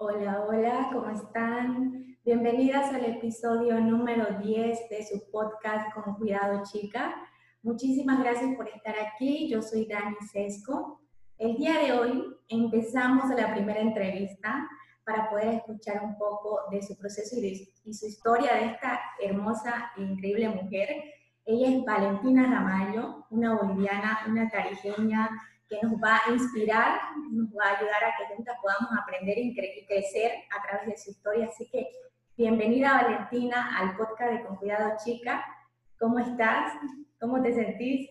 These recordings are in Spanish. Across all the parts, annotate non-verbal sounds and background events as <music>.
Hola, hola, ¿cómo están? Bienvenidas al episodio número 10 de su podcast Con Cuidado Chica. Muchísimas gracias por estar aquí. Yo soy Dani Sesco. El día de hoy empezamos la primera entrevista para poder escuchar un poco de su proceso y, su historia de esta hermosa e increíble mujer. Ella es Valentina Ramallo, una boliviana, una tarijeña que nos va a inspirar, nos va a ayudar a que juntas podamos aprender y crecer a través de su historia. Así que bienvenida Valentina al podcast de Con Cuidado Chica. ¿Cómo estás? ¿Cómo te sentís?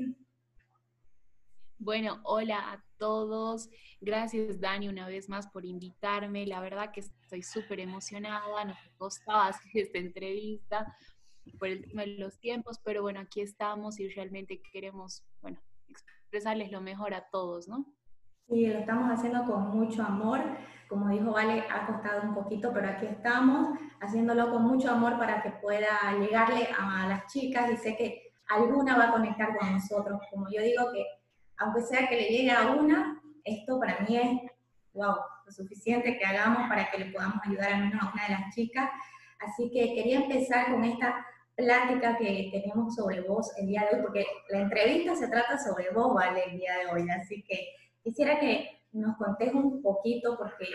Bueno, hola a todos. Gracias Dani una vez más por invitarme. La verdad que estoy súper emocionada. Nos costaba <laughs> hacer esta entrevista por el tema de los tiempos, pero bueno, aquí estamos y realmente queremos, bueno, expresarles lo mejor a todos, ¿no? Sí, lo estamos haciendo con mucho amor. Como dijo Vale, ha costado un poquito, pero aquí estamos haciéndolo con mucho amor para que pueda llegarle a las chicas y sé que alguna va a conectar con nosotros. Como yo digo que, aunque sea que le llegue a una, esto para mí es, wow, lo suficiente que hagamos para que le podamos ayudar al menos a una de las chicas. Así que quería empezar con esta plática que tenemos sobre vos el día de hoy, porque la entrevista se trata sobre vos, ¿vale? El día de hoy. Así que quisiera que nos contés un poquito, porque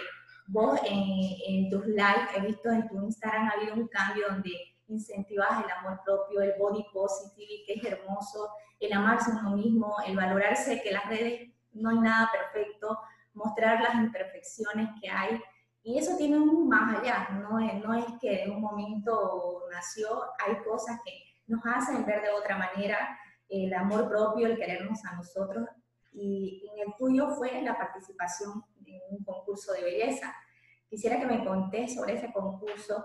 vos en, tus lives, he visto en tu Instagram, ha habido un cambio donde incentivas el amor propio, el body positive, que es hermoso, el amarse a uno mismo, el valorarse que las redes no hay nada perfecto, mostrar las imperfecciones que hay y eso tiene un más allá, no es, no es que en un momento nació, hay cosas que nos hacen ver de otra manera el amor propio, el querernos a nosotros. Y en el tuyo fue la participación en un concurso de belleza. Quisiera que me contés sobre ese concurso,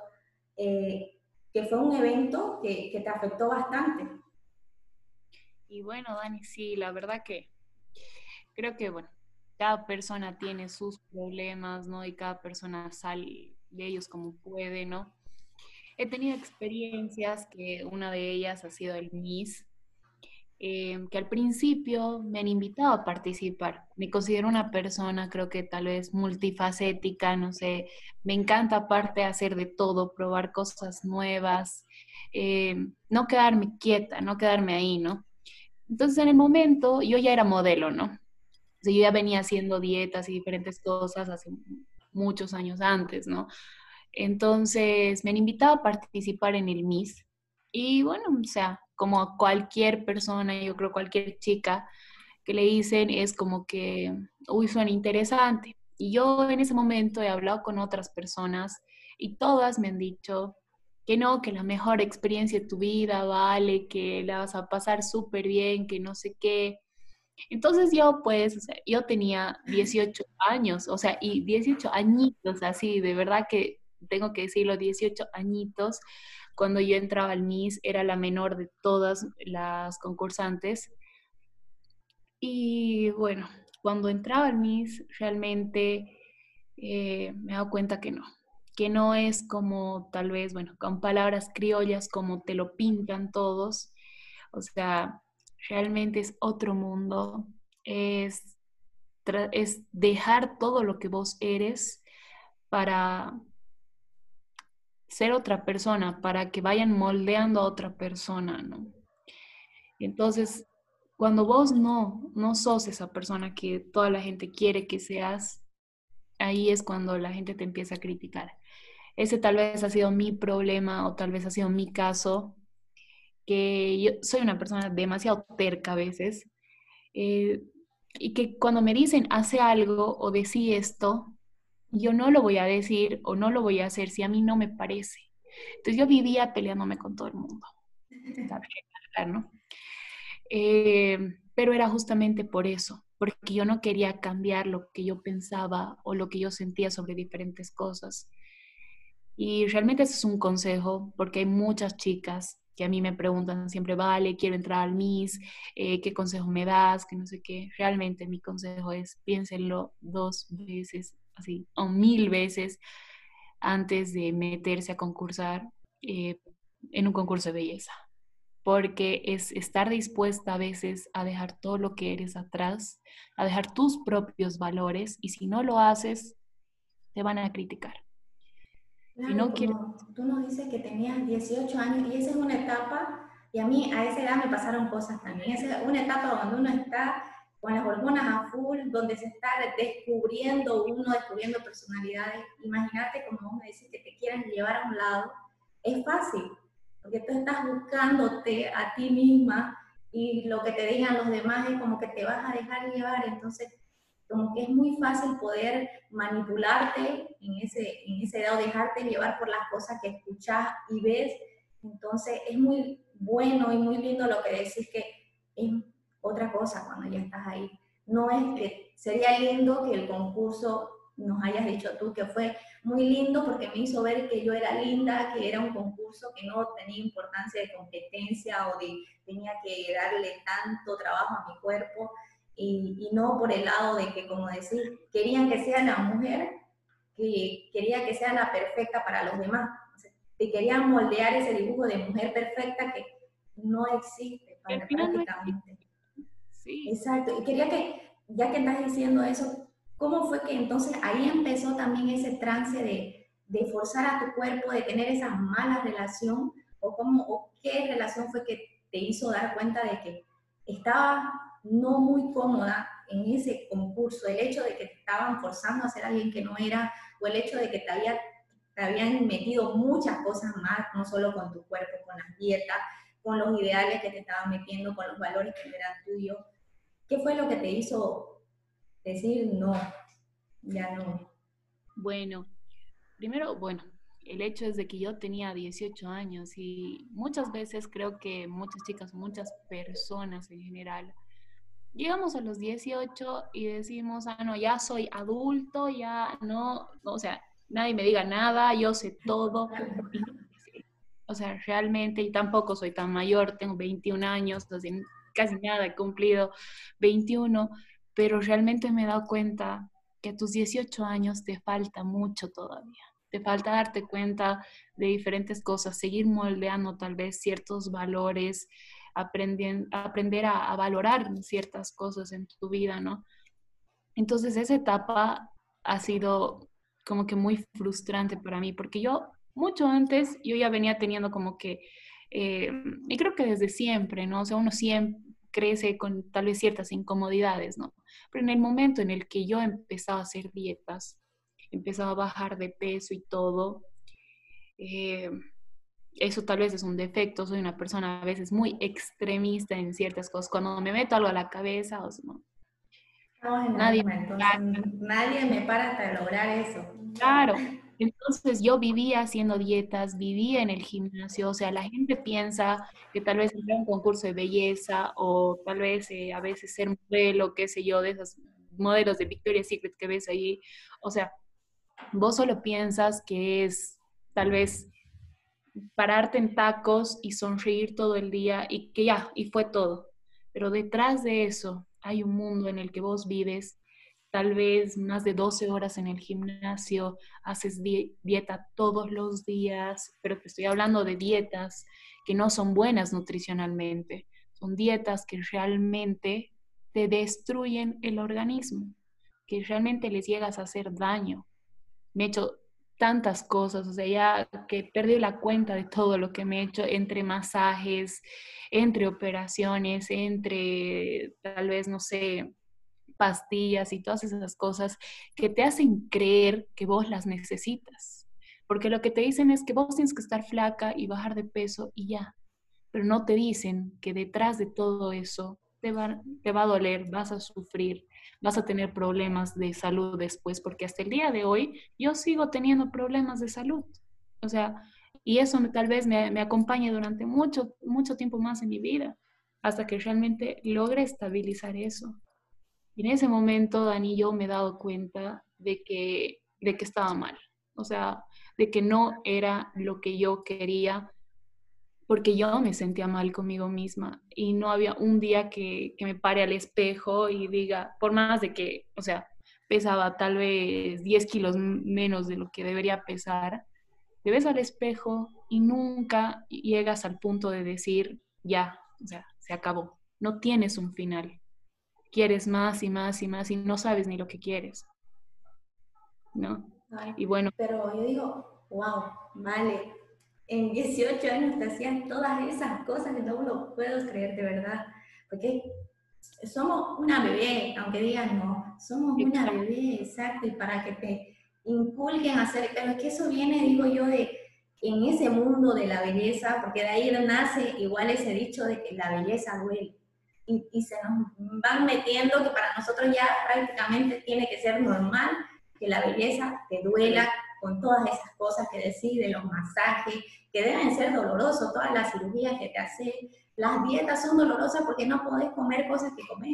eh, que fue un evento que, que te afectó bastante. Y bueno, Dani, sí, la verdad que creo que, bueno, cada persona tiene sus problemas, ¿no? Y cada persona sale de ellos como puede, ¿no? He tenido experiencias que una de ellas ha sido el MIS, em, que al principio me han invitado a participar. Me considero una persona, creo que tal vez multifacética, no sé, me encanta aparte hacer de todo, probar cosas nuevas, em, no quedarme quieta, no quedarme ahí, ¿no? Entonces en el momento yo ya era modelo, ¿no? Yo ya venía haciendo dietas y diferentes cosas hace muchos años antes, ¿no? Entonces me han invitado a participar en el MIS. Y bueno, o sea, como cualquier persona, yo creo cualquier chica que le dicen es como que, uy, suena interesante. Y yo en ese momento he hablado con otras personas y todas me han dicho que no, que la mejor experiencia de tu vida vale, que la vas a pasar súper bien, que no sé qué. Entonces yo pues, yo tenía 18 años, o sea, y 18 añitos, así, de verdad que tengo que decirlo, 18 añitos, cuando yo entraba al MIS, era la menor de todas las concursantes. Y bueno, cuando entraba al MIS, realmente eh, me he dado cuenta que no, que no es como tal vez, bueno, con palabras criollas como te lo pintan todos. O sea, realmente es otro mundo, es, es dejar todo lo que vos eres para ser otra persona, para que vayan moldeando a otra persona, ¿no? Entonces, cuando vos no, no sos esa persona que toda la gente quiere que seas, ahí es cuando la gente te empieza a criticar. Ese tal vez ha sido mi problema o tal vez ha sido mi caso, que yo soy una persona demasiado terca a veces, eh, y que cuando me dicen hace algo o decí esto, yo no lo voy a decir o no lo voy a hacer si a mí no me parece. Entonces yo vivía peleándome con todo el mundo. ¿no? Eh, pero era justamente por eso, porque yo no quería cambiar lo que yo pensaba o lo que yo sentía sobre diferentes cosas. Y realmente ese es un consejo, porque hay muchas chicas que a mí me preguntan siempre, vale, quiero entrar al MIS, eh, ¿qué consejo me das? Que no sé qué. Realmente mi consejo es piénsenlo dos veces, así, o mil veces antes de meterse a concursar eh, en un concurso de belleza. Porque es estar dispuesta a veces a dejar todo lo que eres atrás, a dejar tus propios valores, y si no lo haces, te van a criticar. Y no Tú nos dices que tenías 18 años y esa es una etapa, y a mí a esa edad me pasaron cosas también. Esa es una etapa donde uno está con las hormonas a full, donde se está descubriendo uno, descubriendo personalidades. Imagínate, como vos me decís, que te quieran llevar a un lado. Es fácil, porque tú estás buscándote a ti misma y lo que te digan los demás es como que te vas a dejar llevar. Entonces, como que es muy fácil poder manipularte en ese, en ese lado, dejarte llevar por las cosas que escuchas y ves. Entonces es muy bueno y muy lindo lo que decís que es otra cosa cuando ya estás ahí. No es que sería lindo que el concurso nos hayas dicho tú que fue muy lindo porque me hizo ver que yo era linda, que era un concurso que no tenía importancia de competencia o de tenía que darle tanto trabajo a mi cuerpo, y, no por el lado de que, como decir, querían que sea la mujer que quería que sea la perfecta para los demás. te querían moldear ese dibujo de mujer perfecta que no existe prácticamente. Sí. Exacto. Y quería que, ya que estás diciendo eso, ¿cómo fue que entonces ahí empezó también ese trance de, de forzar a tu cuerpo, de tener esa mala relación? ¿O, cómo, o qué relación fue que te hizo dar cuenta de que estaba no muy cómoda en ese concurso, el hecho de que te estaban forzando a ser alguien que no era, o el hecho de que te, había, te habían metido muchas cosas más, no solo con tu cuerpo, con las dietas, con los ideales que te estaban metiendo, con los valores que eran tuyos. ¿Qué fue lo que te hizo decir no, ya no? Bueno, primero, bueno, el hecho es que yo tenía 18 años y muchas veces creo que muchas chicas, muchas personas en general, llegamos a los 18 y decimos, ah, no, ya soy adulto, ya no, o sea, nadie me diga nada, yo sé todo. O sea, realmente, y tampoco soy tan mayor, tengo 21 años, casi nada, he cumplido 21, pero realmente me he dado cuenta que a tus 18 años te falta mucho todavía. Te falta darte cuenta de diferentes cosas, seguir moldeando tal vez ciertos valores, aprender a, valorar ciertas cosas en tu vida, ¿no? Entonces esa etapa ha sido como que muy frustrante para mí, porque yo mucho antes, yo ya venía teniendo como que, eh, y creo que desde siempre, ¿no? O sea, uno siempre crece con tal vez ciertas incomodidades, ¿no? Pero en el momento en el que yo empezaba a hacer dietas, empezaba a bajar de peso y todo, eh, eso tal vez es un defecto, soy una persona a veces muy extremista en ciertas cosas. Cuando me meto algo a la cabeza, o sea, no, nadie, nadie me para hasta lograr eso. Claro, entonces yo vivía haciendo dietas, vivía en el gimnasio, o sea, la gente piensa que tal vez era un concurso de belleza o tal vez eh, a veces ser modelo, qué sé yo, de esos modelos de Victoria's Secret que ves ahí, o sea, vos solo piensas que es tal vez pararte en tacos y sonreír todo el día y que ya, y fue todo. Pero detrás de eso hay un mundo en el que vos vives, tal vez más de 12 horas en el gimnasio, haces dieta todos los días, pero te estoy hablando de dietas que no son buenas nutricionalmente, son dietas que realmente te destruyen el organismo, que realmente les llegas a hacer daño. Me he hecho tantas cosas, o sea, ya que perdí la cuenta de todo lo que me he hecho entre masajes, entre operaciones, entre tal vez, no sé, pastillas y todas esas cosas que te hacen creer que vos las necesitas. Porque lo que te dicen es que vos tienes que estar flaca y bajar de peso y ya. Pero no te dicen que detrás de todo eso te va, te va a doler, vas a sufrir, vas a tener problemas de salud después, porque hasta el día de hoy yo sigo teniendo problemas de salud. O sea, y eso tal vez me, me acompañe durante mucho, mucho tiempo más en mi vida, hasta que realmente logre estabilizar eso. Y en ese momento, Dani, yo me he dado cuenta de que, de que estaba mal. O sea, de que no era lo que yo quería porque yo me sentía mal conmigo misma y no había un día que, me pare al espejo y diga, por más de que, o sea, pesaba tal vez 10 kilos menos de lo que debería pesar, te ves al espejo y nunca llegas al punto de decir, ya, o sea, se acabó, no tienes un final. Quieres más y más y más y no sabes ni lo que quieres. ¿No? y bueno. Pero yo digo, wow, vale, en 18 años te hacían todas esas cosas que no lo puedo creer de verdad, porque somos una bebé, aunque digan no, somos una bebé, exacto, y para que te inculquen a hacer, pero es que eso viene, digo yo, de en ese mundo de la belleza, porque de ahí nace igual ese dicho de que la belleza duele. Y, y, se nos van metiendo que para nosotros ya prácticamente tiene que ser normal que la belleza te duela con todas esas cosas que decís, de los masajes, que deben ser dolorosos, todas las cirugías que te hacen, las dietas son dolorosas porque no podés comer cosas que comes.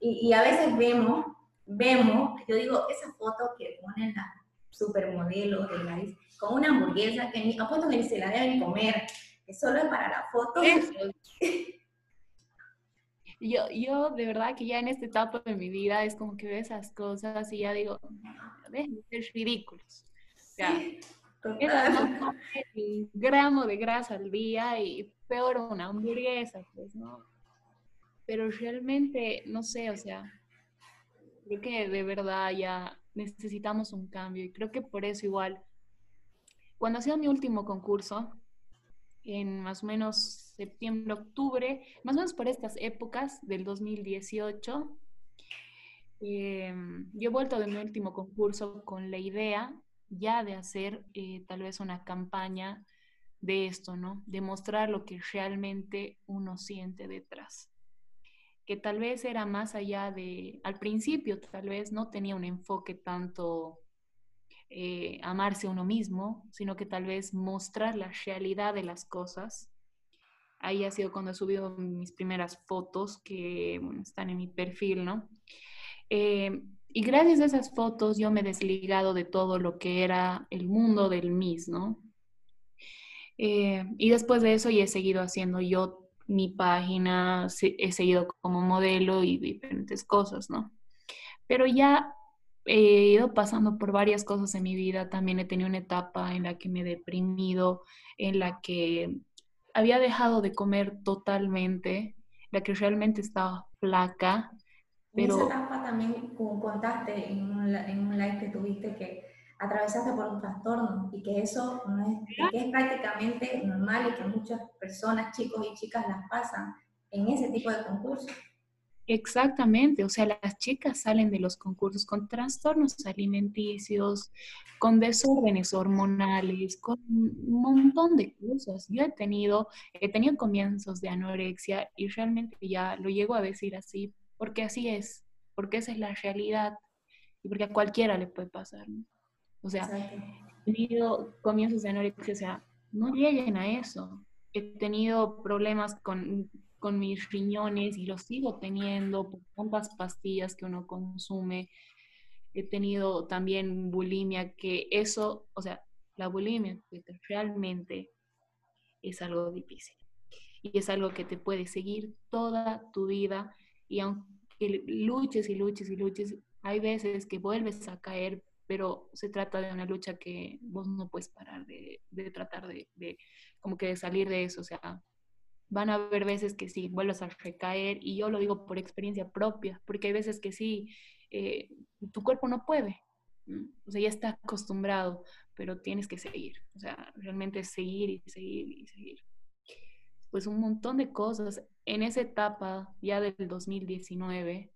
Y, y a veces vemos, vemos, yo digo, esa foto que ponen las supermodelos de con una hamburguesa que ni, apuesto que ni se la deben comer, que solo es para la foto. <laughs> Yo, yo de verdad que ya en esta etapa de mi vida es como que veo esas cosas y ya digo, dejen de ser ridículos. Sea, un <laughs> gramo de grasa al día y peor una hamburguesa, pues, ¿no? Pero realmente, no sé, o sea, creo que de verdad ya necesitamos un cambio y creo que por eso igual, cuando hacía mi último concurso, en más o menos septiembre, octubre, más o menos por estas épocas del 2018, em, yo he vuelto de mi último concurso con la idea ya de hacer eh, tal vez una campaña de esto, ¿no? De mostrar lo que realmente uno siente detrás. Que tal vez era más allá de, al principio tal vez no tenía un enfoque tanto eh, amarse uno mismo, sino que tal vez mostrar la realidad de las cosas. Ahí ha sido cuando he subido mis primeras fotos que están en mi perfil, ¿no? Eh, y gracias a esas fotos yo me he desligado de todo lo que era el mundo del Miss, ¿no? Eh, y después de eso he seguido haciendo yo mi página, he seguido como modelo y diferentes cosas, ¿no? Pero ya he ido pasando por varias cosas en mi vida. También he tenido una etapa en la que me he deprimido, en la que había dejado de comer totalmente, la que realmente estaba flaca. Pero... En esa etapa también contaste en un, en un live que tuviste que atravesaste por un trastorno y que eso no es, que es prácticamente normal y que muchas personas, chicos y chicas, las pasan en ese tipo de concursos. Exactamente, o sea, las chicas salen de los concursos con trastornos alimenticios, con desórdenes hormonales, con un montón de cosas. Yo he tenido, he tenido comienzos de anorexia y realmente ya lo llego a decir así, porque así es, porque esa es la realidad y porque a cualquiera le puede pasar. O sea, he tenido comienzos de anorexia, o sea, no lleguen a eso. He tenido problemas con con mis riñones y lo sigo teniendo por tantas pastillas que uno consume. He tenido también bulimia, que eso, o sea, la bulimia realmente es algo difícil y es algo que te puede seguir toda tu vida y aunque luches y luches y luches, hay veces que vuelves a caer, pero se trata de una lucha que vos no puedes parar de, tratar de, de, como que de salir de eso, o sea, van a haber veces que sí, vuelves a recaer y yo lo digo por experiencia propia, porque hay veces que sí, eh, tu cuerpo no puede, o sea, ya está acostumbrado, pero tienes que seguir, o sea, realmente seguir y seguir y seguir. Pues un montón de cosas. En esa etapa, ya del 2019,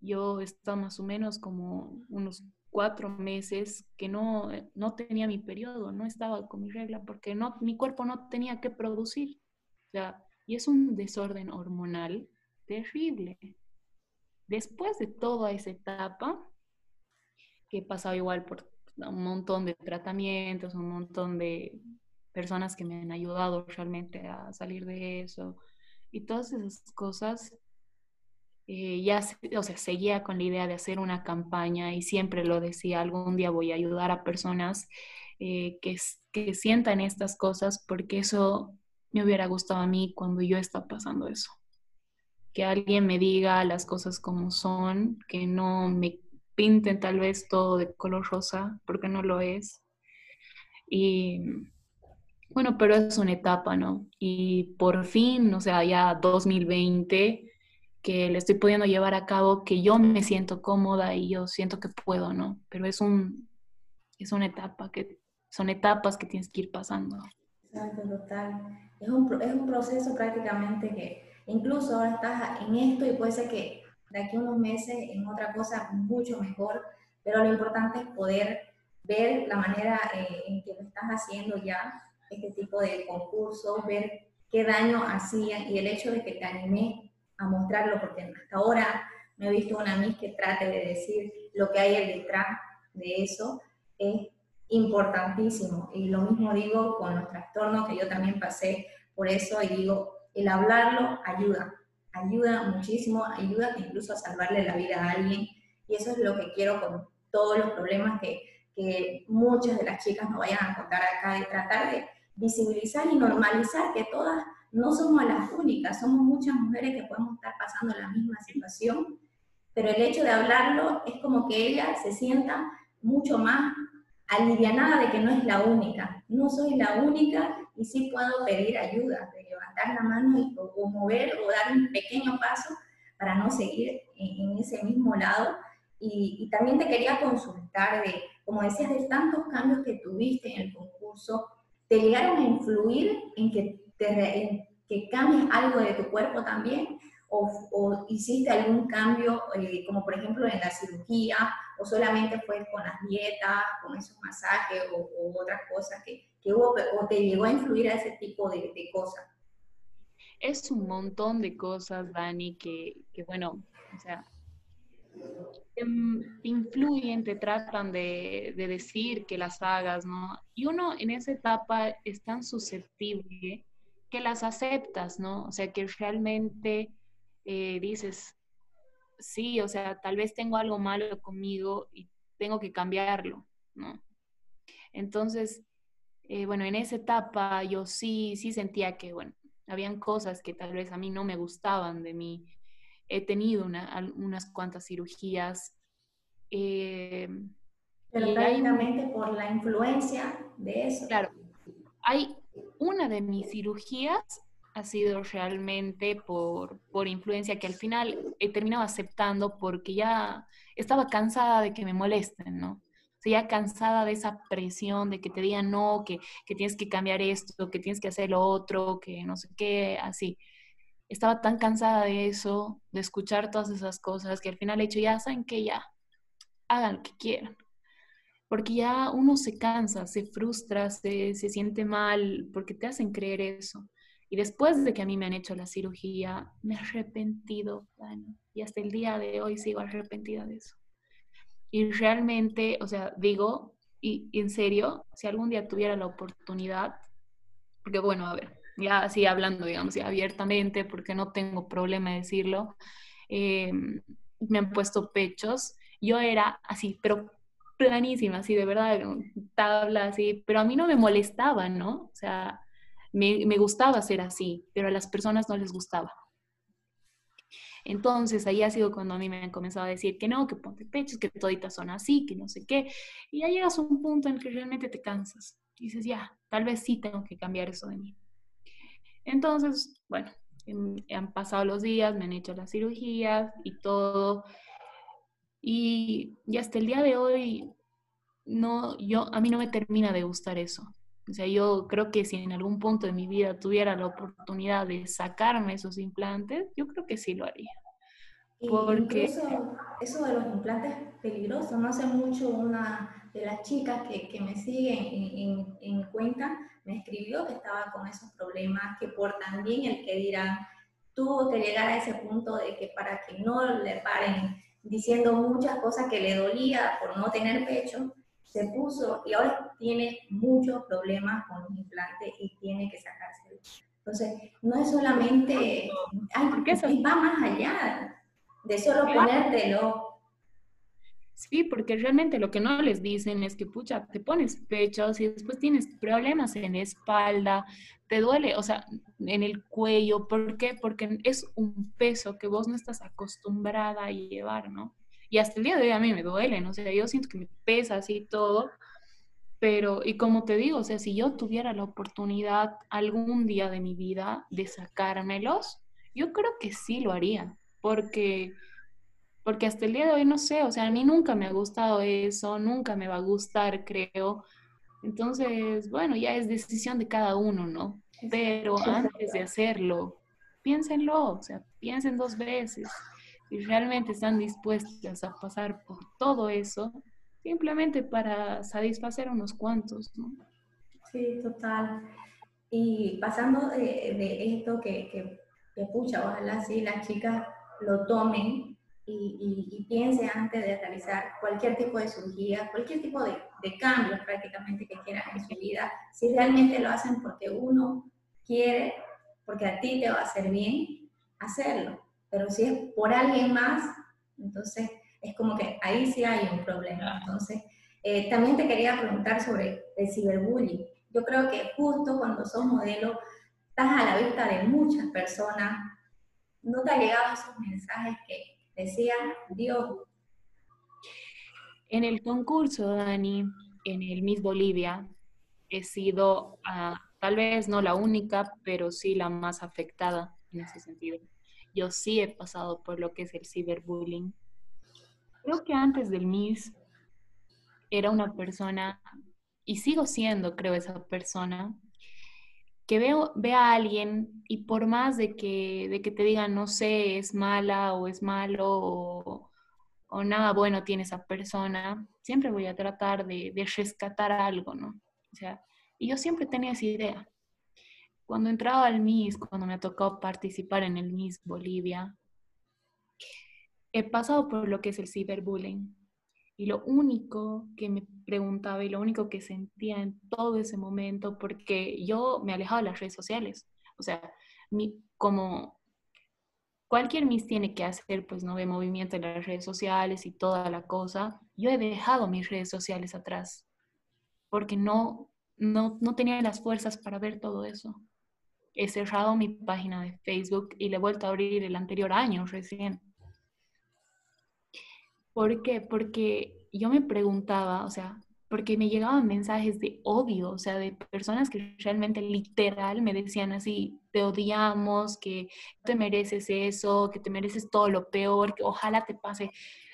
yo estaba más o menos como unos cuatro meses que no, no tenía mi periodo, no estaba con mi regla, porque no, mi cuerpo no tenía que producir. O sea, y es un desorden hormonal terrible. Después de toda esa etapa, que he pasado igual por un montón de tratamientos, un montón de personas que me han ayudado realmente a salir de eso y todas esas cosas, eh, ya, o sea, seguía con la idea de hacer una campaña y siempre lo decía, algún día voy a ayudar a personas eh, que, que sientan estas cosas porque eso me hubiera gustado a mí cuando yo estaba pasando eso. Que alguien me diga las cosas como son, que no me pinten tal vez todo de color rosa, porque no lo es. Y bueno, pero es una etapa, ¿no? Y por fin, o sea, ya 2020, que le estoy pudiendo llevar a cabo, que yo me siento cómoda y yo siento que puedo, ¿no? Pero es un, es una etapa que son etapas que tienes que ir pasando. Exacto, total. Es un, es un proceso prácticamente que incluso ahora estás en esto y puede ser que de aquí a unos meses en otra cosa mucho mejor, pero lo importante es poder ver la manera eh, en que lo estás haciendo ya, este tipo de concursos, ver qué daño hacían y el hecho de que te animé a mostrarlo, porque hasta ahora no he visto una Miss que trate de decir lo que hay detrás de eso, es importantísimo. Y lo mismo digo con los trastornos, que yo también pasé por eso, y digo, el hablarlo ayuda, ayuda muchísimo, ayuda incluso a salvarle la vida a alguien, y eso es lo que quiero con todos los problemas que, que muchas de las chicas nos vayan a contar acá, de tratar de visibilizar y normalizar que todas no somos las únicas, somos muchas mujeres que podemos estar pasando la misma situación, pero el hecho de hablarlo es como que ella se sienta mucho más alivianada de que no es la única, no soy la única y sí puedo pedir ayuda, de levantar la mano y, o, mover o dar un pequeño paso para no seguir en, ese mismo lado. Y, y, también te quería consultar de, como decías, de tantos cambios que tuviste en el concurso, ¿te llegaron a influir en que, te, que cambies algo de tu cuerpo también? O, hiciste algún cambio, eh, como por ejemplo en la cirugía, o solamente fue con las dietas, con esos masajes o, otras cosas que, que, hubo, o te llegó a influir a ese tipo de, de, cosas? Es un montón de cosas, Dani, que, que bueno, o sea, te influyen, te tratan de, de, decir que las hagas, ¿no? Y uno en esa etapa es tan susceptible que las aceptas, ¿no? O sea, que realmente eh, dices, sí, o sea, tal vez tengo algo malo conmigo y tengo que cambiarlo, ¿no? Entonces, eh, bueno, en esa etapa yo sí, sí sentía que, bueno, habían cosas que tal vez a mí no me gustaban de mí. He tenido unas cuantas cirugías. Eh, Pero prácticamente por la influencia de eso. Claro, hay una de mis cirugías ha sido realmente por, por influencia que al final he terminado aceptando porque ya estaba cansada de que me molesten, ¿no? O sea, ya cansada de esa presión de que te digan no, que, que tienes que cambiar esto, que tienes que hacer lo otro, que no sé qué, así. Estaba tan cansada de eso, de escuchar todas esas cosas, que al final he dicho, ya saben que ya, hagan lo que quieran. Porque ya uno se cansa, se frustra, se, se siente mal, porque te hacen creer eso. Y después de que a mí me han hecho la cirugía, me he arrepentido, y hasta el día de hoy sigo arrepentida de eso. Y realmente, o sea, digo, y, en serio, si algún día tuviera la oportunidad, porque bueno, a ver, ya así hablando, digamos, ya abiertamente, porque no tengo problema de decirlo, eh, me han puesto pechos, yo era así, pero planísima, así de verdad, tabla así, pero a mí no me molestaba, ¿no? O sea, me, me gustaba ser así, pero a las personas no les gustaba. Entonces ahí ha sido cuando a mí me han comenzado a decir que no, que ponte pechos, que toditas son así, que no sé qué. Y ya llegas a un punto en el que realmente te cansas. Y dices, ya, tal vez sí tengo que cambiar eso de mí. Entonces, bueno, han pasado los días, me han hecho las cirugías y todo. Y, y hasta el día de hoy, no, yo, a mí no me termina de gustar eso. O sea, yo creo que si en algún punto de mi vida tuviera la oportunidad de sacarme esos implantes, yo creo que sí lo haría. Porque eso de los implantes peligrosos, no hace mucho una de las chicas que, que me siguen en, en, cuenta me escribió que estaba con esos problemas, que por también el que dirán, tuvo que llegar a ese punto de que para que no le paren diciendo muchas cosas que le dolía por no tener pecho, se puso y ahora tiene muchos problemas con los implantes y tiene que sacarse. Entonces, no es solamente, ay, va más allá de solo ponértelo. Sí, porque realmente lo que no les dicen es que, pucha, te pones pechos y después tienes problemas en la espalda, te duele, o sea, en el cuello. ¿Por qué? Porque es un peso que vos no estás acostumbrada a llevar, ¿no? Y hasta el día de hoy a mí me duelen, o sea, yo siento que me pesa así todo, pero, y como te digo, o sea, si yo tuviera la oportunidad algún día de mi vida de sacármelos, yo creo que sí lo haría, porque, porque hasta el día de hoy no sé, o sea, a mí nunca me ha gustado eso, nunca me va a gustar, creo. Entonces, bueno, ya es decisión de cada uno, ¿no? Pero antes de hacerlo, piénsenlo, o sea, piensen dos veces. Si realmente están dispuestas a pasar por todo eso, simplemente para satisfacer a unos cuantos, ¿no? Sí, total. Y pasando de, esto que, que, que, pucha, ojalá sí las chicas lo tomen y, y, piensen antes de realizar cualquier tipo de cirugía, cualquier tipo de, de cambios prácticamente que quieran en su vida, si realmente lo hacen porque uno quiere, porque a ti te va a hacer bien, hacerlo. Pero si es por alguien más, entonces es como que ahí sí hay un problema. Entonces, eh, también te quería preguntar sobre el ciberbullying. Yo creo que justo cuando sos modelo, estás a la vista de muchas personas. ¿No te ha llegado esos mensajes que decían, Dios? En el concurso, Dani, en el Miss Bolivia, he sido ah, tal vez no la única, pero sí la más afectada en ese sentido. Yo sí he pasado por lo que es el ciberbullying. Creo que antes del Miss era una persona, y sigo siendo, creo, esa persona, que veo, ve a alguien y por más de que, de que te digan, no sé, es mala o es malo o, nada bueno tiene esa persona, siempre voy a tratar de, de rescatar algo, ¿no? O sea, y yo siempre tenía esa idea. Cuando entraba al MIS, cuando me tocó participar en el MIS Bolivia, he pasado por lo que es el ciberbullying. Y lo único que me preguntaba y lo único que sentía en todo ese momento, porque yo me alejaba de las redes sociales, o sea, como cualquier Miss tiene que hacer, pues, ¿no? De movimiento en las redes sociales y toda la cosa, yo he dejado mis redes sociales atrás, porque no, no, no tenía las fuerzas para ver todo eso. He cerrado mi página de Facebook y le he vuelto a abrir el anterior año recién. ¿Por qué? Porque yo me preguntaba, o sea, porque me llegaban mensajes de odio, o sea, de personas que realmente literal me decían así, te odiamos, que te mereces eso, que te mereces todo lo peor, que ojalá te pase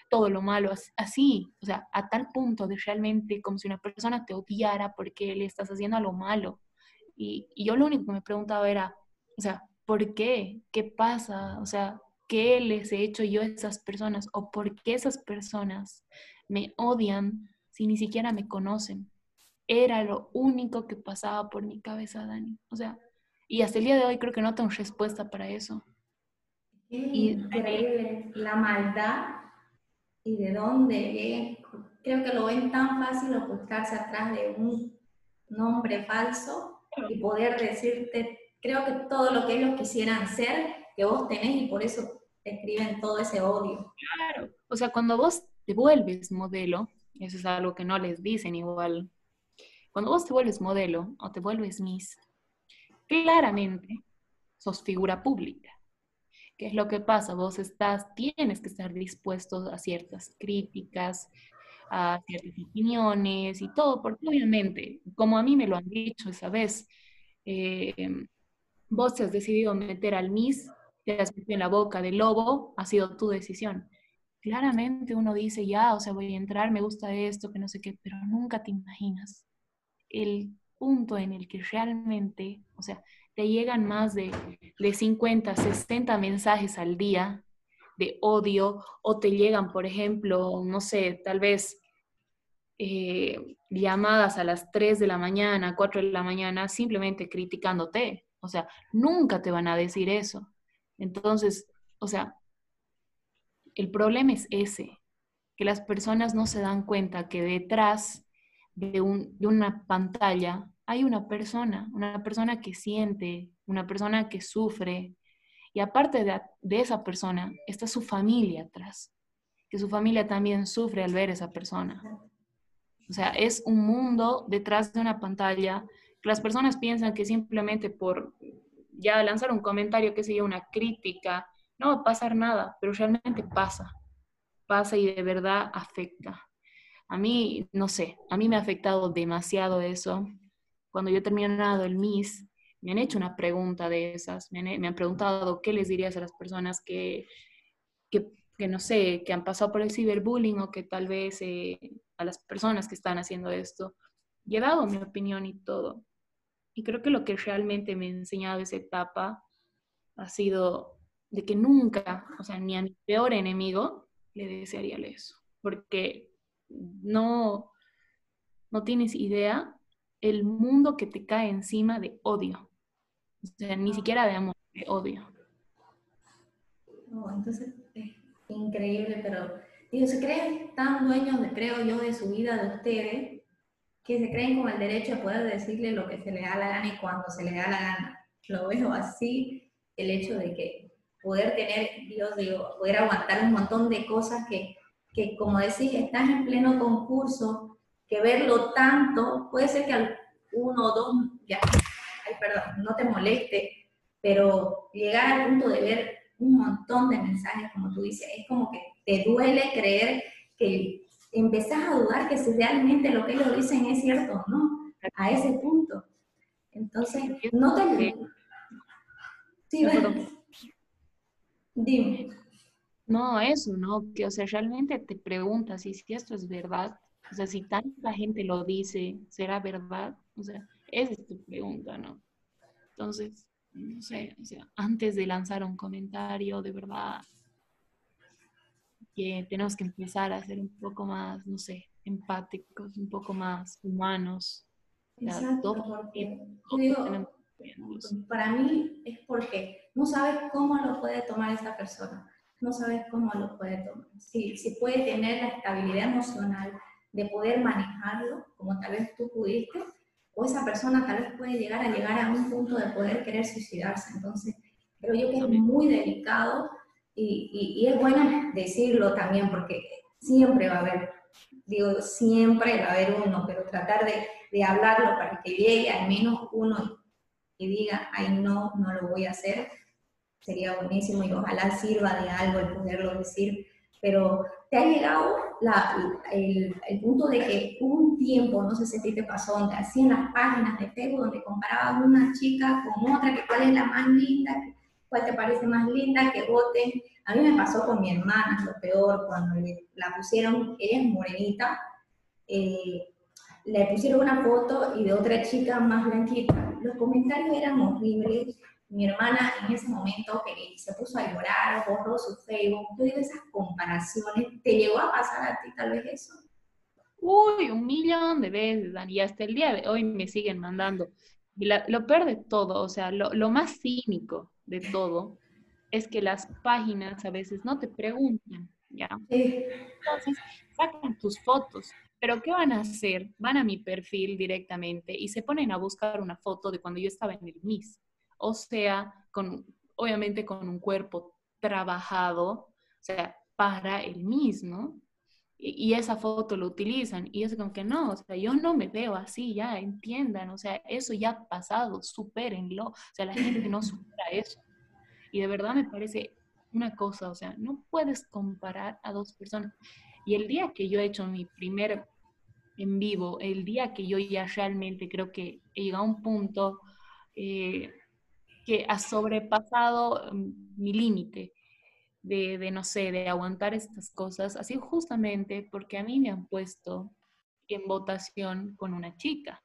todo lo malo, así, o sea, a tal punto de realmente como si una persona te odiara porque le estás haciendo algo malo. Y, y yo lo único que me preguntaba era, o sea, ¿por qué? ¿Qué pasa? O sea, qué les he hecho yo a esas personas o por qué esas personas me odian si ni siquiera me conocen. Era lo único que pasaba por mi cabeza, Dani. O sea, y hasta el día de hoy creo que no tengo respuesta para eso. Increíble la maldad y de dónde Creo que lo ven tan fácil ocultarse atrás de un nombre falso y poder decirte, creo que todo lo que ellos quisieran ser, que vos tenés y por eso escriben todo ese odio. Claro, o sea, cuando vos te vuelves modelo, eso es algo que no les dicen igual, cuando vos te vuelves modelo o te vuelves Miss, claramente sos figura pública. ¿Qué es lo que pasa? Vos estás, tienes que estar dispuesto a ciertas críticas, a ciertas opiniones y todo, porque obviamente, como a mí me lo han dicho esa vez, eh, vos te has decidido meter al Miss te has metido en la boca del lobo, ha sido tu decisión. Claramente uno dice, ya, o sea, voy a entrar, me gusta esto, que no sé qué, pero nunca te imaginas el punto en el que realmente, o sea, te llegan más de, de 50, 60 mensajes al día de odio o te llegan, por ejemplo, no sé, tal vez eh, llamadas a las 3 de la mañana, 4 de la mañana, simplemente criticándote. O sea, nunca te van a decir eso. Entonces, o sea, el problema es ese, que las personas no se dan cuenta que detrás de, una pantalla hay una persona, una persona que siente, una persona que sufre, y aparte de, de, esa persona está su familia atrás, que su familia también sufre al ver esa persona. O sea, es un mundo detrás de una pantalla que las personas piensan que simplemente por ya lanzar un comentario, que sería una crítica, no va a pasar nada, pero realmente pasa, pasa y de verdad afecta. A mí, no sé, a mí me ha afectado demasiado eso. Cuando yo he terminado el MIS, me han hecho una pregunta de esas, me han, preguntado qué les dirías a las personas que, que que no sé, que han pasado por el ciberbullying o que tal vez eh, a las personas que están haciendo esto, y he dado mi opinión y todo. Y creo que lo que realmente me ha enseñado esa etapa ha sido de que nunca, o sea, ni a mi peor enemigo le desearía eso, porque no, no tienes idea el mundo que te cae encima de odio. O sea, ni siquiera de amor, de odio. No, entonces es increíble, pero digo, se creen tan dueños, de, creo yo, de su vida de ustedes, que se creen con el derecho de poder decirle lo que se le da la gana y cuando se le da la gana. Lo veo así, el hecho de que poder tener, Dios digo, poder aguantar un montón de cosas que, que como decís, estás en pleno concurso, que verlo tanto, puede ser que uno o dos, ya, ay, perdón, no te moleste, pero llegar al punto de ver un montón de mensajes, como tú dices, es como que te duele creer que empezás a dudar que si realmente lo que ellos dicen es cierto o no, a ese punto. Entonces, no te... Sí, Dime. No, eso, ¿no? Que, o sea, realmente te preguntas si, si esto es verdad. O sea, si tanta gente lo dice, ¿será verdad? O sea, esa es tu pregunta, ¿no? Entonces, no sé, o sea, antes de lanzar un comentario, de verdad, que tenemos que empezar a ser un poco más, no sé, empáticos, un poco más humanos. Exacto, para mí es porque no sabes cómo lo puede tomar esa persona, no sabes cómo lo puede tomar. Si, si puede tener la estabilidad emocional de poder manejarlo, como tal vez tú pudiste, o esa persona tal vez puede llegar a llegar a un punto de poder querer suicidarse. Entonces, creo yo que es muy delicado y, y, es bueno decirlo también porque siempre va a haber, digo, siempre va a haber uno, pero tratar de, de hablarlo para que llegue al menos uno y diga, ay, no, no lo voy a hacer, sería buenísimo y ojalá sirva de algo el poderlo decir, pero te ha llegado el, el, punto de que hubo un tiempo, no sé si a ti te pasó, donde hacían las páginas de Facebook donde comparaban una chica con otra, que cuál es la más linda, cuál te parece más linda, que voten. A mí me pasó con mi hermana, lo peor, cuando la pusieron, ella es morenita, eh, le pusieron una foto y de otra chica más blanquita. Los comentarios eran horribles. Mi hermana en ese momento que se puso a llorar, borró su Facebook. Yo digo, esas comparaciones, ¿te llegó a pasar a ti tal vez eso? Uy, un millón de veces, Dani, y hasta el día de hoy me siguen mandando. Y lo peor de todo, o sea, lo, lo más cínico de todo, es que las páginas a veces no te preguntan, ¿ya? Entonces, sacan tus fotos pero ¿qué van a hacer? Van a mi perfil directamente y se ponen a buscar una foto de cuando yo estaba en el MIS. O sea, con, obviamente con un cuerpo trabajado, o sea, para el mismo. Y, y, esa foto lo utilizan. Y es como que no, o sea, yo no me veo así, ya entiendan, o sea, eso ya ha pasado, supérenlo. O sea, la gente no <laughs> supera eso. Y de verdad me parece una cosa, o sea, no puedes comparar a dos personas. Y el día que yo he hecho mi primer en vivo, el día que yo ya realmente creo que he llegado a un punto eh, que ha sobrepasado mm, mi límite de, no sé, de aguantar estas cosas, sido justamente porque a mí me han puesto en votación con una chica.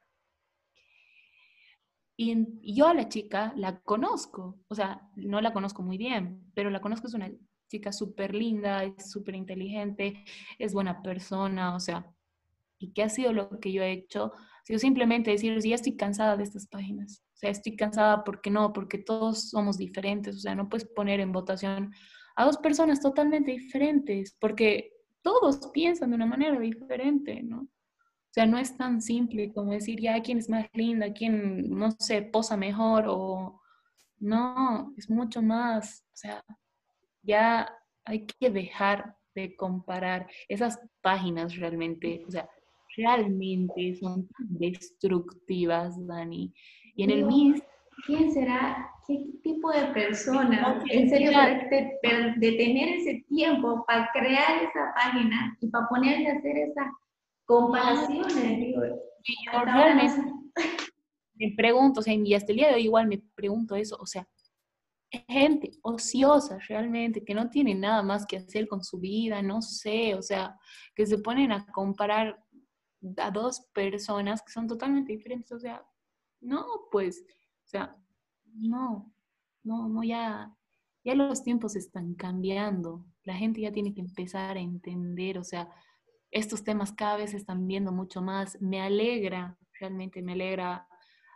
Y, yo a la chica la conozco, o sea, no la conozco muy bien, pero la conozco, es una chica súper linda, es súper inteligente, es buena persona, o sea, ¿Y qué ha sido lo que yo he hecho? Sido simplemente decir, ya estoy cansada de estas páginas. O sea, estoy cansada porque no, porque todos somos diferentes. O sea, no puedes poner en votación a dos personas totalmente diferentes, porque todos piensan de una manera diferente, ¿no? O sea, no es tan simple como decir, ya, quién es más linda, quién, no sé, posa mejor o... No, es mucho más. O sea, ya hay que dejar de comparar esas páginas realmente. O sea, realmente son destructivas, Dani. Y en el MIS... ¿Quién será? ¿Qué tipo de persona? En serio, de, tener ese tiempo para crear esa página y para ponerle a hacer esas comparaciones. Digo, yo realmente me pregunto, o sea, y hasta el día de hoy igual me pregunto eso, o sea, gente ociosa realmente, que no tiene nada más que hacer con su vida, no sé, o sea, que se ponen a comparar a dos personas que son totalmente diferentes, o sea, no, pues, o sea, no, no, no, ya, ya los tiempos están cambiando, la gente ya tiene que empezar a entender, o sea, estos temas cada vez están viendo mucho más, me alegra, realmente me alegra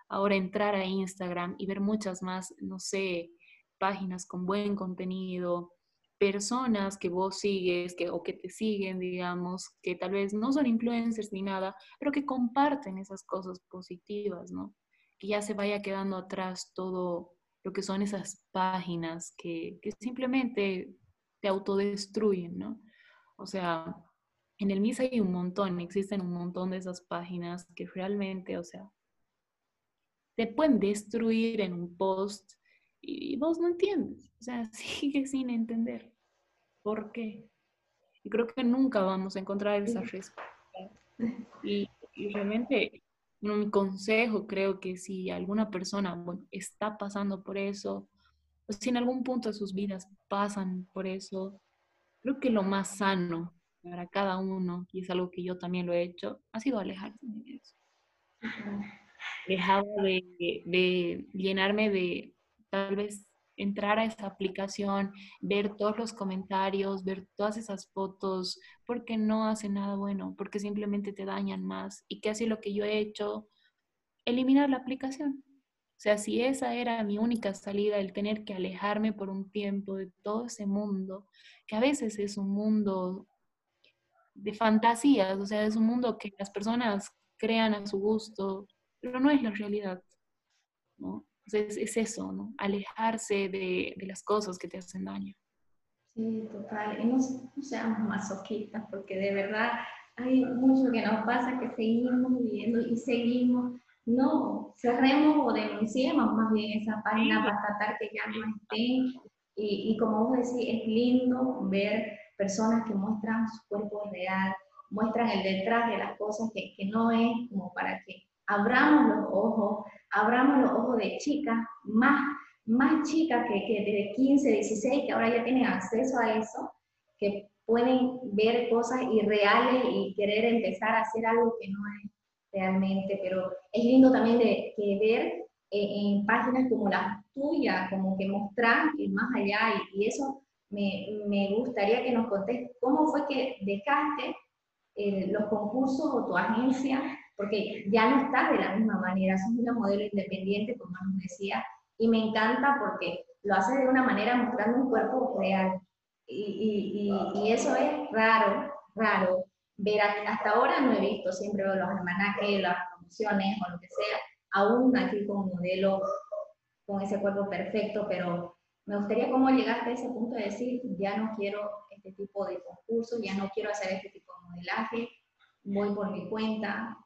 ahora entrar a Instagram y ver muchas más, no sé, páginas con buen contenido, personas que vos sigues que, o que te siguen, digamos, que tal vez no son influencers ni nada, pero que comparten esas cosas positivas, ¿no? Que ya se vaya quedando atrás todo lo que son esas páginas que, que simplemente te autodestruyen, ¿no? O sea, en el MIS hay un montón, existen un montón de esas páginas que realmente, o sea, te pueden destruir en un post y vos no entiendes, o sea, <laughs> sigue sin entender por qué. Y creo que nunca vamos a encontrar esa respuesta. Y, realmente, un consejo creo que si alguna persona bueno, está pasando por eso, o si en algún punto de sus vidas pasan por eso, creo que lo más sano para cada uno, y es algo que yo también lo he hecho, ha sido alejarse de eso. Dejado de, de llenarme de tal vez entrar a esa aplicación, ver todos los comentarios, ver todas esas fotos, porque no hace nada bueno, porque simplemente te dañan más. ¿Y qué hace lo que yo he hecho? Eliminar la aplicación. O sea, si esa era mi única salida, el tener que alejarme por un tiempo de todo ese mundo, que a veces es un mundo de fantasías, o sea, es un mundo que las personas crean a su gusto, pero no es la realidad, ¿no? Entonces es eso, ¿no? Alejarse de, de, las cosas que te hacen daño. Sí, total. Y no, seamos masoquistas, porque de verdad hay mucho que nos pasa que seguimos viviendo y seguimos. No, cerremos o denunciemos más bien esa página para tratar que ya no estén. Y, y como vos decís, es lindo ver personas que muestran su cuerpo real, muestran el detrás de las cosas que, que no es como para que abramos los ojos, abramos los ojos de chicas, más, más chicas que, que de 15, 16, que ahora ya tienen acceso a eso, que pueden ver cosas irreales y querer empezar a hacer algo que no es realmente, pero es lindo también de, ver eh, en páginas como las tuyas, como que mostrar ir más allá y, eso me, me, gustaría que nos contes cómo fue que dejaste eh, los concursos o tu agencia porque ya no estás de la misma manera, sos una modelo independiente, como nos decía, y me encanta porque lo hace de una manera mostrando un cuerpo real. Y, y, y, eso es raro, raro. Ver, hasta ahora no he visto, siempre veo los almanaques, las promociones o lo que sea, aún aquí como modelo con ese cuerpo perfecto, pero me gustaría cómo llegaste a ese punto de decir, ya no quiero este tipo de concurso, ya no quiero hacer este tipo de modelaje, voy por mi cuenta,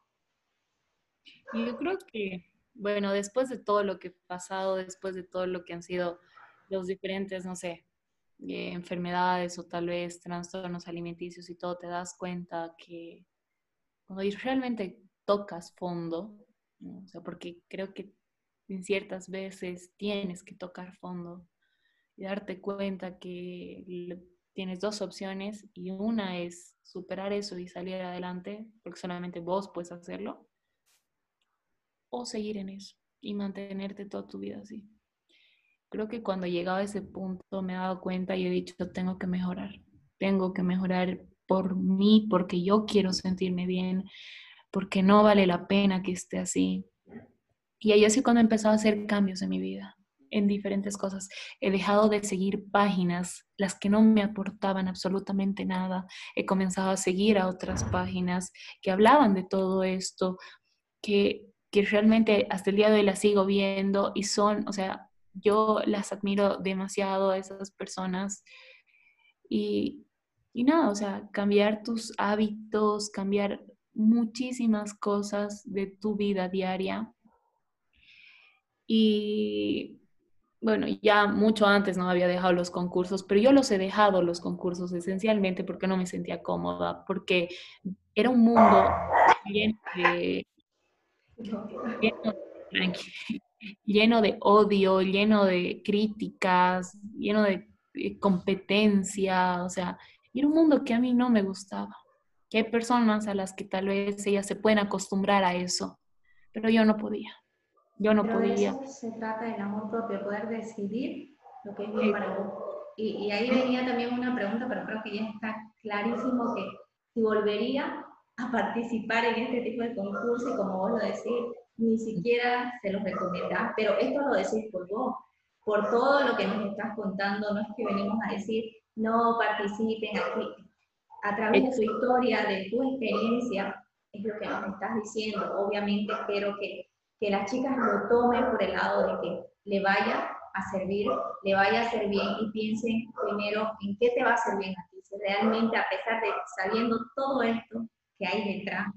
yo creo que, bueno, después de todo lo que he pasado, después de todo lo que han sido los diferentes, no sé, eh, enfermedades o tal vez trastornos alimenticios y todo, te das cuenta que cuando realmente tocas fondo, o sea, porque creo que en ciertas veces tienes que tocar fondo y darte cuenta que tienes dos opciones y una es superar eso y salir adelante, porque solamente vos puedes hacerlo, o seguir en eso y mantenerte toda tu vida así. Creo que cuando he llegado a ese punto me he dado cuenta y he dicho, tengo que mejorar, tengo que mejorar por mí, porque yo quiero sentirme bien, porque no vale la pena que esté así. Y ahí así cuando he empezado a hacer cambios en mi vida, en diferentes cosas. He dejado de seguir páginas, las que no me aportaban absolutamente nada. He comenzado a seguir a otras páginas que hablaban de todo esto, que que realmente hasta el día de hoy las sigo viendo y son, o sea, yo las admiro demasiado a esas personas y, y nada, o sea, cambiar tus hábitos, cambiar muchísimas cosas de tu vida diaria. Y bueno, ya mucho antes no había dejado los concursos, pero yo los he dejado los concursos esencialmente porque no me sentía cómoda, porque era un mundo lleno de lleno de odio, lleno de críticas, lleno de competencia, o sea, era un mundo que a mí no me gustaba. Que hay personas a las que tal vez ellas se pueden acostumbrar a eso, pero yo no podía. Yo no podía. eso se trata del amor propio, poder decidir lo que es bien para vos. Y, y, ahí venía también una pregunta, pero creo que ya está clarísimo que si volvería a participar en este tipo de concurso y como vos lo decís, ni siquiera se los recomendás, pero esto lo decís por vos, por todo lo que nos estás contando, no es que venimos a decir, no participen aquí. A través de tu historia, de tu experiencia, es lo que nos estás diciendo. Obviamente espero que, que las chicas lo tomen por el lado de que le vaya a servir, le vaya a hacer bien y piensen primero en qué te va a hacer bien a ti. Si realmente, a pesar de sabiendo todo esto que hay detrás,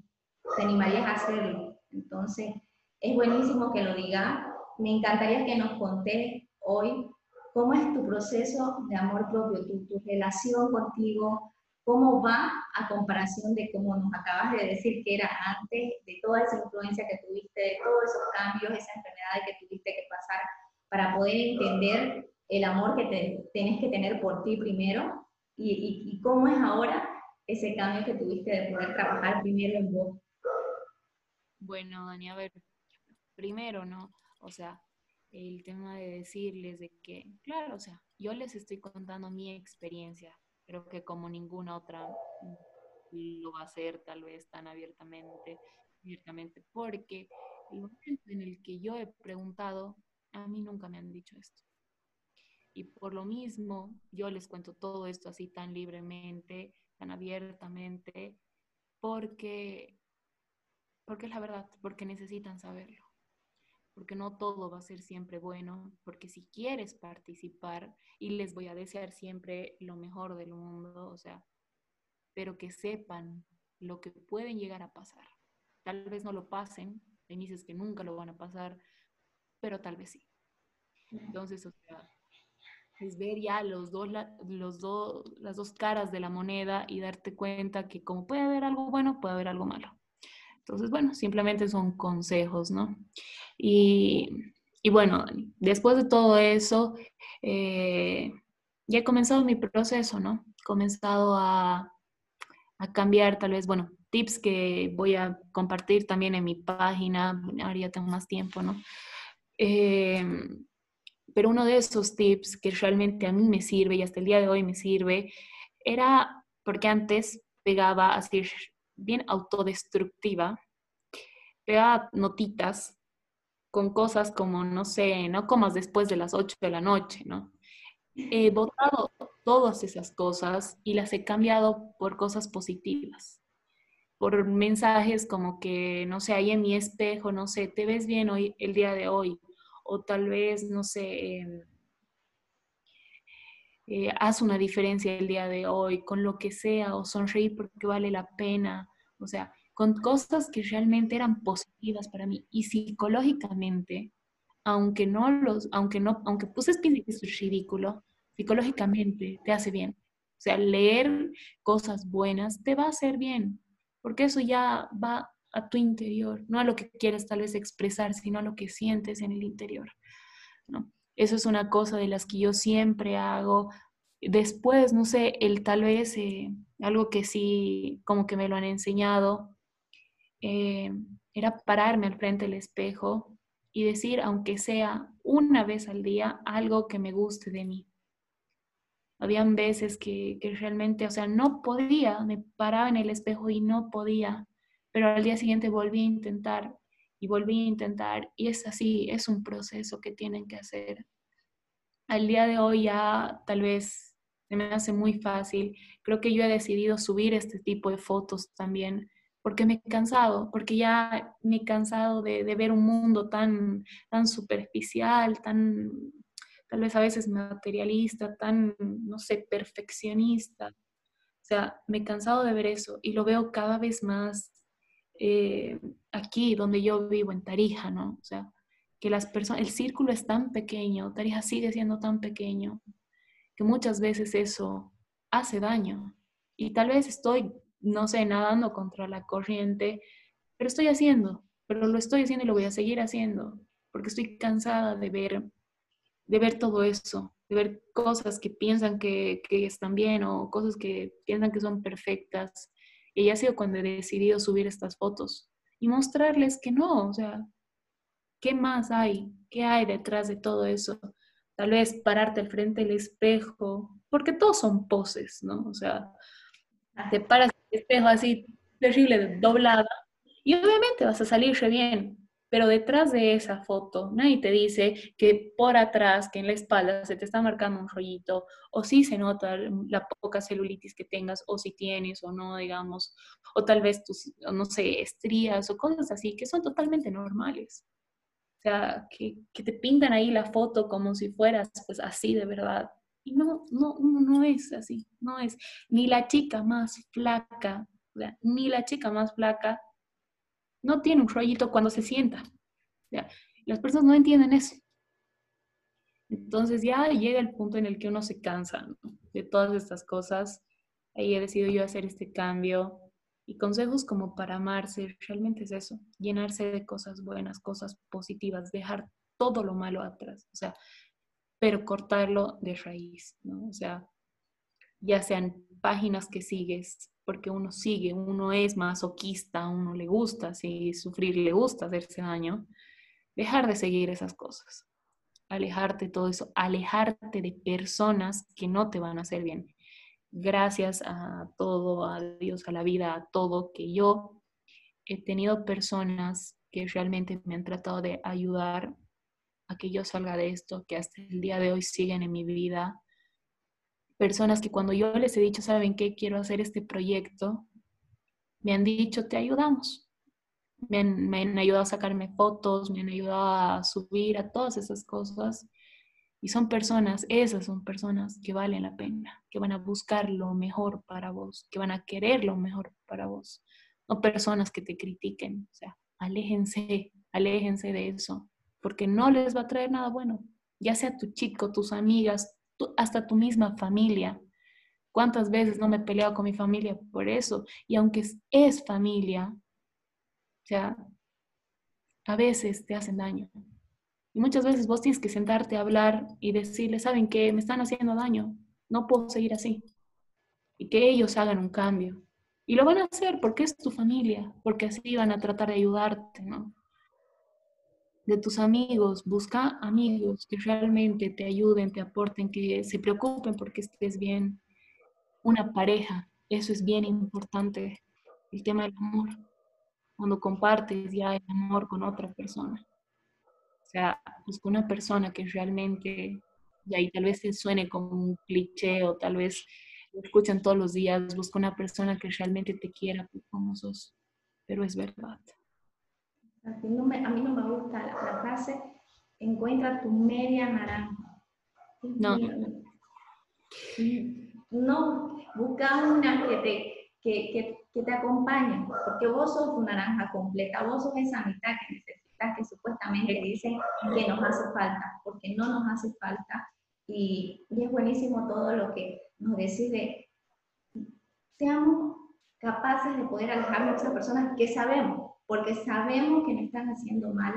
te animarías a hacerlo. Entonces, es buenísimo que lo digas. Me encantaría que nos contés hoy cómo es tu proceso de amor propio, tu, relación contigo, cómo va a comparación de cómo nos acabas de decir que era antes, de toda esa influencia que tuviste, de todos esos cambios, esa enfermedad que tuviste que pasar para poder entender el amor que te, tenés que tener por ti primero y cómo es ahora ese cambio que tuviste de poder trabajar primero en vos. Bueno, Dani, primero, ¿no? O sea, el tema de decirles de que, claro, o sea, yo les estoy contando mi experiencia, creo que como ninguna otra lo va a hacer tal vez tan abiertamente, abiertamente, porque el momento en el que yo he preguntado, a mí nunca me han dicho esto. Y por lo mismo, yo les cuento todo esto así tan libremente, tan abiertamente, porque, porque es la verdad, porque necesitan saberlo porque no todo va a ser siempre bueno, porque si quieres participar, y les voy a desear siempre lo mejor del mundo, o sea, pero que sepan lo que pueden llegar a pasar. Tal vez no lo pasen, hay dices que nunca lo van a pasar, pero tal vez sí. Entonces, o sea, es ver ya los dos, los dos, las dos caras de la moneda y darte cuenta que como puede haber algo bueno, puede haber algo malo. Entonces, bueno, simplemente son consejos, ¿no? Y, bueno, después de todo eso, eh, ya he comenzado mi proceso, ¿no? He comenzado a, cambiar tal vez, bueno, tips que voy a compartir también en mi página, ahora ya tengo más tiempo, ¿no? Eh, pero uno de esos tips que realmente a mí me sirve y hasta el día de hoy me sirve, era porque antes pegaba así bien autodestructiva, pegaba notitas con cosas como, no sé, no comas después de las 8 de la noche, ¿no? He votado todas esas cosas y las he cambiado por cosas positivas, por mensajes como que, no sé, ahí en mi espejo, no sé, te ves bien hoy, el día de hoy, o tal vez, no sé, em, eh, haz una diferencia el día de hoy, con lo que sea, o sonreír porque vale la pena, o sea, con cosas que realmente eran positivas para mí y psicológicamente, aunque no los, aunque no, aunque puse que es ridículo, psicológicamente te hace bien. O sea, leer cosas buenas te va a hacer bien, porque eso ya va a tu interior, no a lo que quieres tal vez expresar, sino a lo que sientes en el interior. Eso es una cosa de las que yo siempre hago. Después, no sé, el tal vez eh, algo que sí como que me lo han enseñado, eh, era pararme al frente del espejo y decir, aunque sea una vez al día, algo que me guste de mí. Habían veces que, realmente, o sea, no podía, me paraba en el espejo y no podía, pero al día siguiente volví a intentar y volví a intentar y es así, es un proceso que tienen que hacer. Al día de hoy ya tal vez se me hace muy fácil. Creo que yo he decidido subir este tipo de fotos también porque me he cansado, porque ya me he cansado de, ver un mundo tan, tan superficial, tan, tal vez a veces materialista, tan, no sé, perfeccionista. O sea, me he cansado de ver eso y lo veo cada vez más eh, aquí donde yo vivo, en Tarija, ¿no? O sea, que las personas, el círculo es tan pequeño, Tarija sigue siendo tan pequeño, muchas veces eso hace daño. Y tal vez estoy, no sé, nadando contra la corriente, pero estoy haciendo, pero lo estoy haciendo y lo voy a seguir haciendo, porque estoy cansada de ver, de ver todo eso, de ver cosas que piensan que, que están bien o cosas que piensan que son perfectas. Y ha sido cuando he decidido subir estas fotos y mostrarles que no, o sea, ¿qué más hay? ¿Qué hay detrás de todo eso? Tal vez pararte al frente del espejo, porque todos son poses, ¿no? O sea, te paras el espejo así terrible, doblada, y obviamente vas a salir bien, pero detrás de esa foto nadie te dice que por atrás, que en la espalda se te está marcando un rollito, o si se nota la poca celulitis que tengas, o si tienes o no, digamos, o tal vez tus, no sé, estrías o cosas así, que son totalmente normales. O sea, que, que te pintan ahí la foto como si fueras pues así de verdad. Y no, no, no es así, no es. Ni la chica más flaca, ni la chica más flaca no tiene un rollito cuando se sienta. las personas no entienden eso. Entonces ya llega el punto en el que uno se cansa de todas estas cosas. Ahí he decidido yo hacer este cambio. Y consejos como para amarse, realmente es eso, llenarse de cosas buenas, cosas positivas, dejar todo lo malo atrás. O sea, pero cortarlo de raíz. O sea, ya sean páginas que sigues, porque uno sigue, uno es masoquista, uno le gusta si sufrir, le gusta hacerse daño, dejar de seguir esas cosas, alejarte de todo eso, alejarte de personas que no te van a hacer bien. Gracias a todo, a Dios, a la vida, a todo, que yo he tenido personas que realmente me han tratado de ayudar a que yo salga de esto, que hasta el día de hoy siguen en mi vida. Personas que cuando yo les he dicho, ¿saben qué? Quiero hacer este proyecto, me han dicho, te ayudamos. Me han, ayudado a sacarme fotos, me han ayudado a subir a todas esas cosas. Y son personas, esas son personas que valen la pena, que van a buscar lo mejor para vos, que van a querer lo mejor para vos. No personas que te critiquen. O sea, aléjense, aléjense de eso porque no les va a traer nada bueno, ya sea tu chico, tus amigas, hasta tu misma familia. ¿Cuántas veces no me he con mi familia por eso? Y aunque es, familia, o sea, a veces te hacen daño. Y muchas veces vos tienes que sentarte a hablar y decirle, ¿saben qué? Me están haciendo daño, no puedo seguir así. Y que ellos hagan un cambio. Y lo van a hacer porque es tu familia, porque así van a tratar de ayudarte, ¿no? De tus amigos, busca amigos que realmente te ayuden, te aporten, que se preocupen porque estés bien. Una pareja, eso es bien importante, el tema del amor, cuando compartes ya el amor con otra persona. O sea, busca una persona que realmente, y ahí tal vez se suene como un cliché o tal vez lo escuchan todos los días, busca una persona que realmente te quiera como sos, pero es verdad. A mí no me, gusta la, frase, encuentra tu media naranja. No. No, busca una que te, que, que, te acompañe, porque vos sos tu naranja completa, vos sos esa mitad que necesitas, que supuestamente dicen que nos hace falta, porque no nos hace falta. Y, y es buenísimo todo lo que nos decide. Seamos capaces de poder alejarnos de esas personas que sabemos porque sabemos que nos están haciendo mal.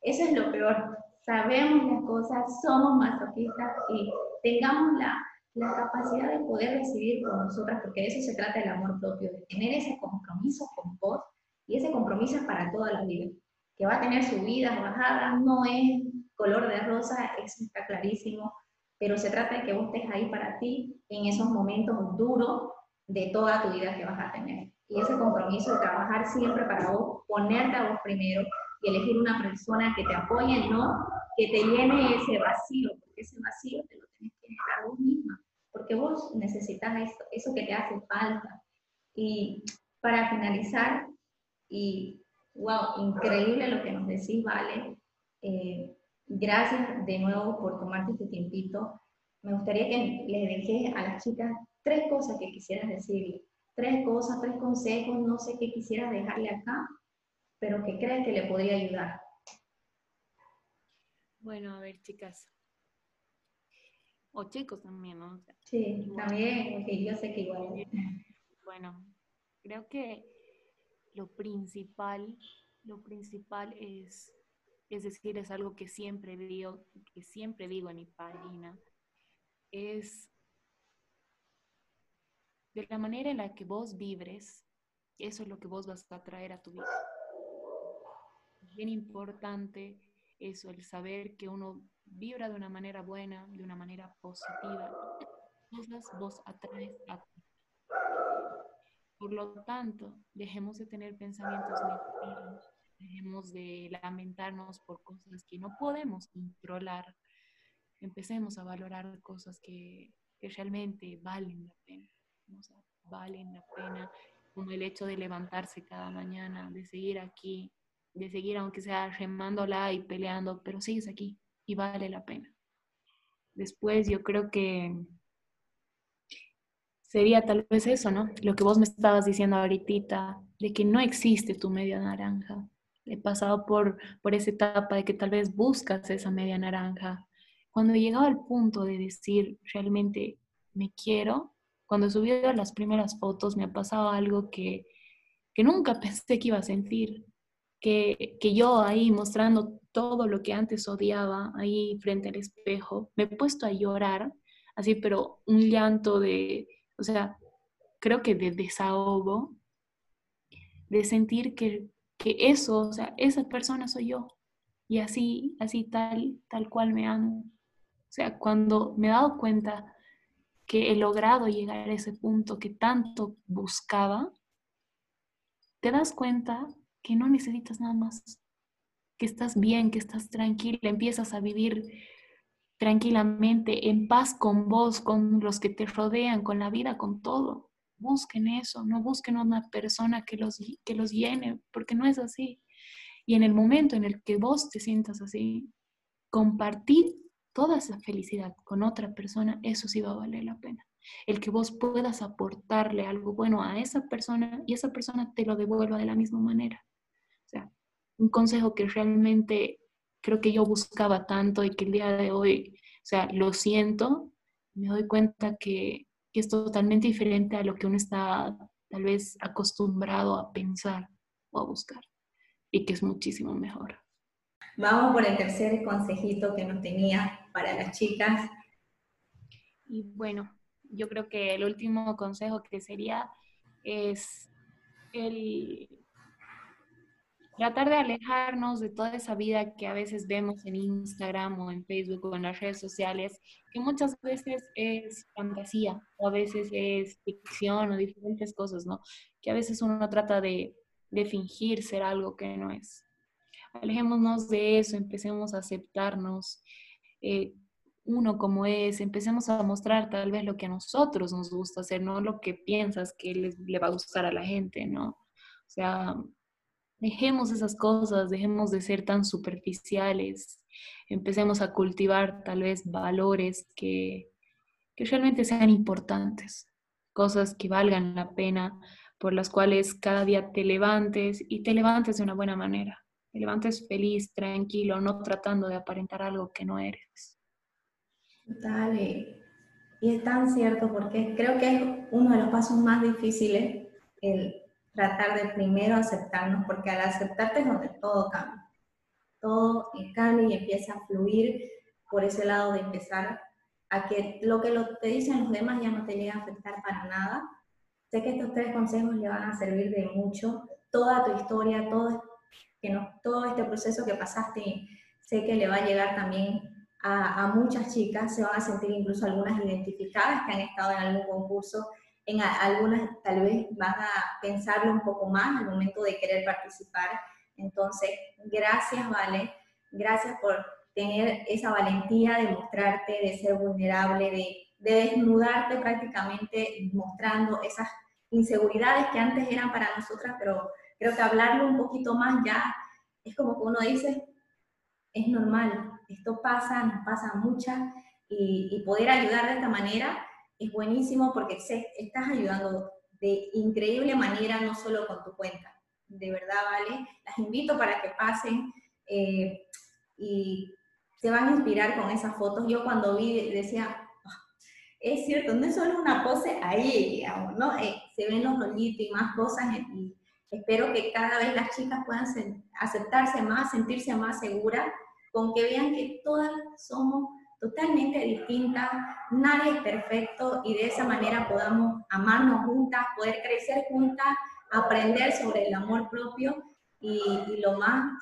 Eso es lo peor. Sabemos las cosas, somos masoquistas y tengamos la, la capacidad de poder decidir por nosotras, porque de eso se trata el amor propio, de tener ese compromiso con vos y ese compromiso es para toda la vida. Que va a tener subidas, bajadas, no es color de rosa, eso está clarísimo, pero se trata de que vos estés ahí para ti en esos momentos duros de toda tu vida que vas a tener y ese compromiso de trabajar siempre para vos, ponerte a vos primero y elegir una persona que te apoye, no que te llene ese vacío, porque ese vacío te lo tienes que generar vos misma, porque vos necesitas eso, eso que te hace falta. Y para finalizar, y wow, increíble lo que nos decís, Vale. Eh, gracias de nuevo por tomarte este tiempito. Me gustaría que le dejes a las chicas tres cosas que quisieras decirle tres cosas, tres consejos, no sé qué quisiera dejarle acá, pero que crees que le podría ayudar. Bueno, a ver, chicas. O chicos también, ¿no? sí, también, porque yo sé que igual. Bueno, creo que lo principal lo principal es, es decir, es algo que siempre digo, que siempre digo en mi página, es de la manera en la que vos vibres, eso es lo que vos vas a traer a tu vida. Bien importante eso, el saber que uno vibra de una manera buena, de una manera positiva. Cosas vos atraes a ti. Por lo tanto, dejemos de tener pensamientos negativos, dejemos de lamentarnos por cosas que no podemos controlar. Empecemos a valorar cosas que, que realmente valen la pena. Valen la pena, como el hecho de levantarse cada mañana, de seguir aquí, de seguir aunque sea remándola y peleando, pero sigues aquí y vale la pena. Después yo creo que sería tal vez eso, ¿no? Lo que vos me estabas diciendo ahorita, de que no existe tu media naranja. He pasado por, por esa etapa de que tal vez buscas esa media naranja. Cuando he llegado al punto de decir realmente me quiero, cuando subido las primeras fotos me ha pasado algo que, que nunca <laughs> pensé que iba a sentir que, yo ahí mostrando todo lo que antes odiaba, ahí frente al espejo, me he puesto a llorar, así, pero un llanto de, o sea, creo que de desahogo, de sentir que, que eso, o sea, esa persona soy yo, y así, así tal, tal cual me amo. O sea, cuando me he dado cuenta que he logrado llegar a ese punto que tanto buscaba, te das cuenta que no necesitas nada más, que estás bien, que estás tranquila, empiezas a vivir tranquilamente, en paz con vos, con los que te rodean, con la vida, con todo. Busquen eso, no busquen una persona que los, que los llene, porque no es así. Y en el momento en el que vos te sientas así, compartir toda esa felicidad con otra persona, eso sí va a valer la pena. El que vos puedas aportarle algo bueno a esa persona y esa persona te lo devuelva de la misma manera. Un consejo que realmente creo que yo buscaba tanto y que el día de hoy, o sea, lo siento, me doy cuenta que, es totalmente diferente a lo que uno está tal vez acostumbrado a pensar o a buscar y que es muchísimo mejor. Vamos por el tercer consejito que nos tenía para las chicas. Y bueno, yo creo que el último consejo que sería es tratar de alejarnos de toda esa vida que a veces vemos en Instagram o en Facebook o en las redes sociales, que muchas veces es fantasía o a veces es ficción o diferentes cosas, ¿no? Que a veces uno trata de, de fingir ser algo que no es. Alejémonos de eso, empecemos a aceptarnos. Eh, uno como es, empecemos a mostrar tal vez lo que a nosotros nos gusta hacer, no lo que piensas que le va a gustar a la gente, ¿no? O sea, Dejemos esas cosas, dejemos de ser tan superficiales, empecemos a cultivar tal vez valores que, que realmente sean importantes, cosas que valgan la pena, por las cuales cada día te levantes y te levantes de una buena manera, te levantes feliz, tranquilo, no tratando de aparentar algo que no eres. Total, y, es tan cierto porque creo que es uno de los pasos más difíciles el tratar de primero aceptarnos, porque al aceptarte es donde todo cambia. Todo cambia y empieza a fluir por ese lado de empezar a que lo que te dicen los demás ya no te llega a afectar para nada. Sé que estos tres consejos le van a servir de mucho. Toda tu historia, todo, que no, todo este proceso que pasaste, sé que le va a llegar también a, a muchas chicas, se van a sentir incluso algunas identificadas que han estado en algún concurso en algunas tal vez van a pensarlo un poco más al momento de querer participar. Entonces, gracias, Vale, gracias por tener esa valentía de mostrarte, de ser vulnerable, de, de desnudarte prácticamente mostrando esas inseguridades que antes eran para nosotras, pero creo que hablarlo un poquito más ya es como que uno dice, es normal, esto pasa, nos pasa muchas, y, y poder ayudar de esta manera es buenísimo porque estás ayudando de increíble manera, no solo con tu cuenta. De verdad, ¿vale? Las invito para que pasen eh, y se van a inspirar con esas fotos. Yo cuando vi decía, ah, es cierto, no es solo una pose ahí, digamos, ¿no? Eh, se ven los rollitos y más cosas y, espero que cada vez las chicas puedan aceptarse más, sentirse más seguras, con que vean que todas somos totalmente distintas, nadie es perfecto y de esa manera podamos amarnos juntas, poder crecer juntas, aprender sobre el amor propio y, lo más,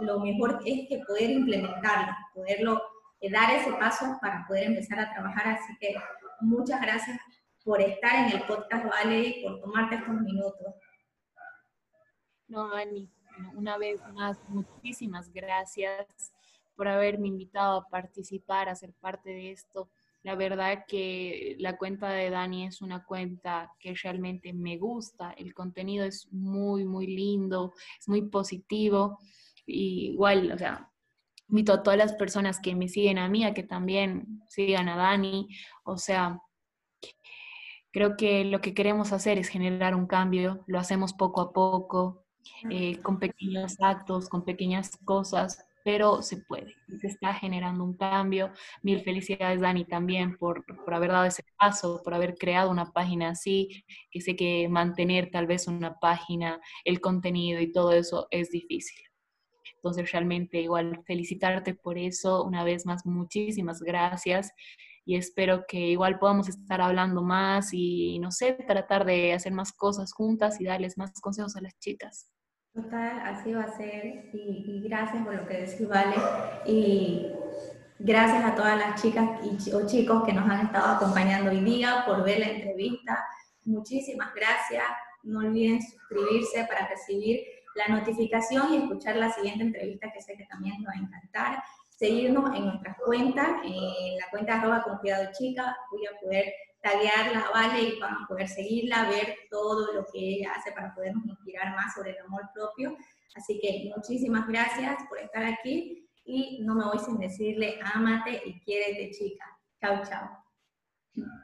lo mejor es que poder implementarlo, poderlo eh, dar ese paso para poder empezar a trabajar. Así que muchas gracias por estar en el podcast, Vale, y por tomarte estos minutos. No, Ani, una vez más, muchísimas gracias por haberme invitado a participar, a ser parte de esto. La verdad que la cuenta de Dani es una cuenta que realmente me gusta, el contenido es muy, muy lindo, es muy positivo. Igual, o sea, invito a todas las personas que me siguen a mí a que también sigan a Dani. O sea, creo que lo que queremos hacer es generar un cambio, lo hacemos poco a poco, eh, con pequeños actos, con pequeñas cosas, pero se puede, se está generando un cambio. Mil felicidades, Dani, también por, por, haber dado ese paso, por haber creado una página así, que sé que mantener tal vez una página, el contenido y todo eso es difícil. Entonces, realmente igual felicitarte por eso. Una vez más, muchísimas gracias y espero que igual podamos estar hablando más y, no sé, tratar de hacer más cosas juntas y darles más consejos a las chicas. Total, así va a ser y, gracias por lo que decís, Vale. Y gracias a todas las chicas y, o chicos que nos han estado acompañando hoy día por ver la entrevista. Muchísimas gracias. No olviden suscribirse para recibir la notificación y escuchar la siguiente entrevista que sé que también nos va a encantar. Seguirnos en nuestras cuentas, en la cuenta arroba con cuidado chica, voy a poder taguearla, ¿vale? Y van a poder seguirla, ver todo lo que ella hace para podernos inspirar más sobre el amor propio. Así que muchísimas gracias por estar aquí y no me voy sin decirle, ámate y quiérete, chica. Chao, chao.